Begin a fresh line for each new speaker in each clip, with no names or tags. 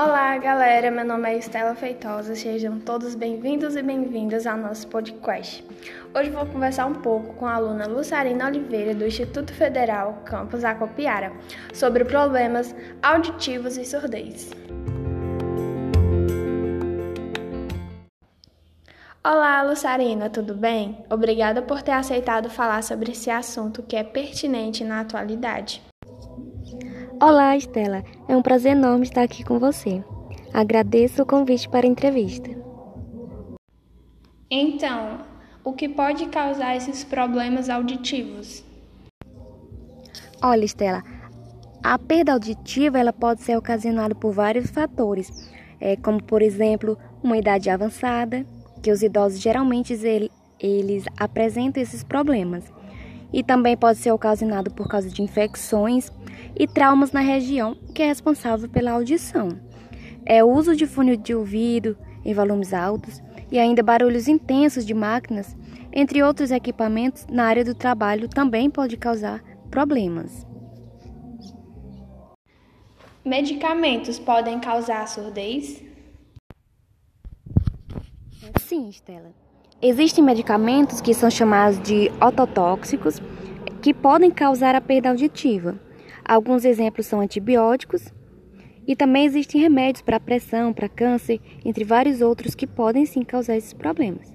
Olá, galera. Meu nome é Estela Feitosa. Sejam todos bem-vindos e bem-vindas ao nosso podcast. Hoje vou conversar um pouco com a aluna Lucarina Oliveira do Instituto Federal Campus Acopiara sobre problemas auditivos e surdez. Olá, Lucarina, tudo bem? Obrigada por ter aceitado falar sobre esse assunto que é pertinente na atualidade.
Olá, Estela. É um prazer enorme estar aqui com você. Agradeço o convite para a entrevista.
Então, o que pode causar esses problemas auditivos?
Olha, Estela, a perda auditiva ela pode ser ocasionada por vários fatores, é, como por exemplo uma idade avançada, que os idosos geralmente eles apresentam esses problemas, e também pode ser ocasionado por causa de infecções e traumas na região que é responsável pela audição. É o uso de fone de ouvido em volumes altos e ainda barulhos intensos de máquinas, entre outros equipamentos na área do trabalho também pode causar problemas.
Medicamentos podem causar surdez?
Sim, Estela. Existem medicamentos que são chamados de ototóxicos que podem causar a perda auditiva. Alguns exemplos são antibióticos e também existem remédios para pressão, para câncer, entre vários outros que podem sim causar esses problemas.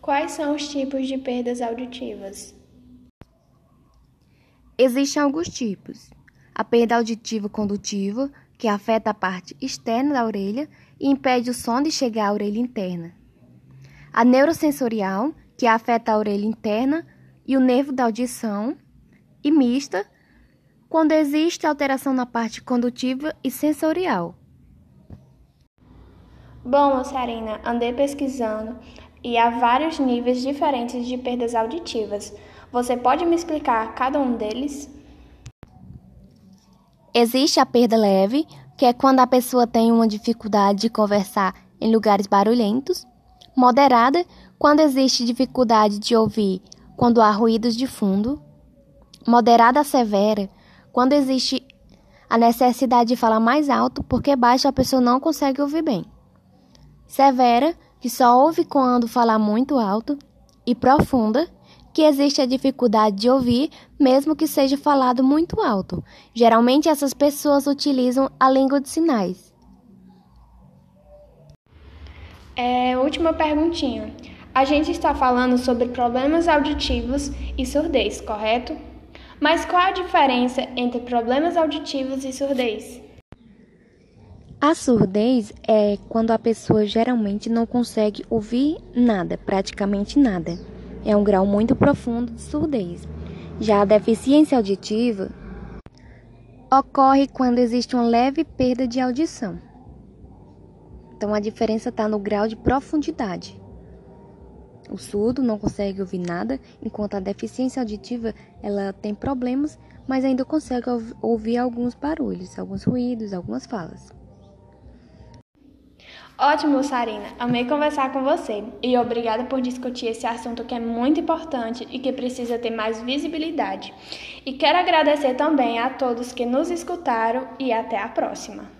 Quais são os tipos de perdas auditivas?
Existem alguns tipos. A perda auditiva condutiva, que afeta a parte externa da orelha e impede o som de chegar à orelha interna. A neurosensorial, que afeta a orelha interna e o nervo da audição e mista, quando existe alteração na parte condutiva e sensorial.
Bom, Sarina, andei pesquisando e há vários níveis diferentes de perdas auditivas. Você pode me explicar cada um deles?
Existe a perda leve, que é quando a pessoa tem uma dificuldade de conversar em lugares barulhentos. Moderada, quando existe dificuldade de ouvir quando há ruídos de fundo moderada a severa, quando existe a necessidade de falar mais alto porque baixo a pessoa não consegue ouvir bem. Severa, que só ouve quando falar muito alto, e profunda, que existe a dificuldade de ouvir mesmo que seja falado muito alto. Geralmente essas pessoas utilizam a língua de sinais.
É, última perguntinha. A gente está falando sobre problemas auditivos e surdez, correto? Mas qual a diferença entre problemas auditivos e surdez?
A surdez é quando a pessoa geralmente não consegue ouvir nada, praticamente nada. É um grau muito profundo de surdez. Já a deficiência auditiva ocorre quando existe uma leve perda de audição. Então a diferença está no grau de profundidade. O surdo não consegue ouvir nada, enquanto a deficiência auditiva ela tem problemas, mas ainda consegue ouvir alguns barulhos, alguns ruídos, algumas falas.
Ótimo, Sarina. Amei conversar com você e obrigada por discutir esse assunto que é muito importante e que precisa ter mais visibilidade. E quero agradecer também a todos que nos escutaram e até a próxima.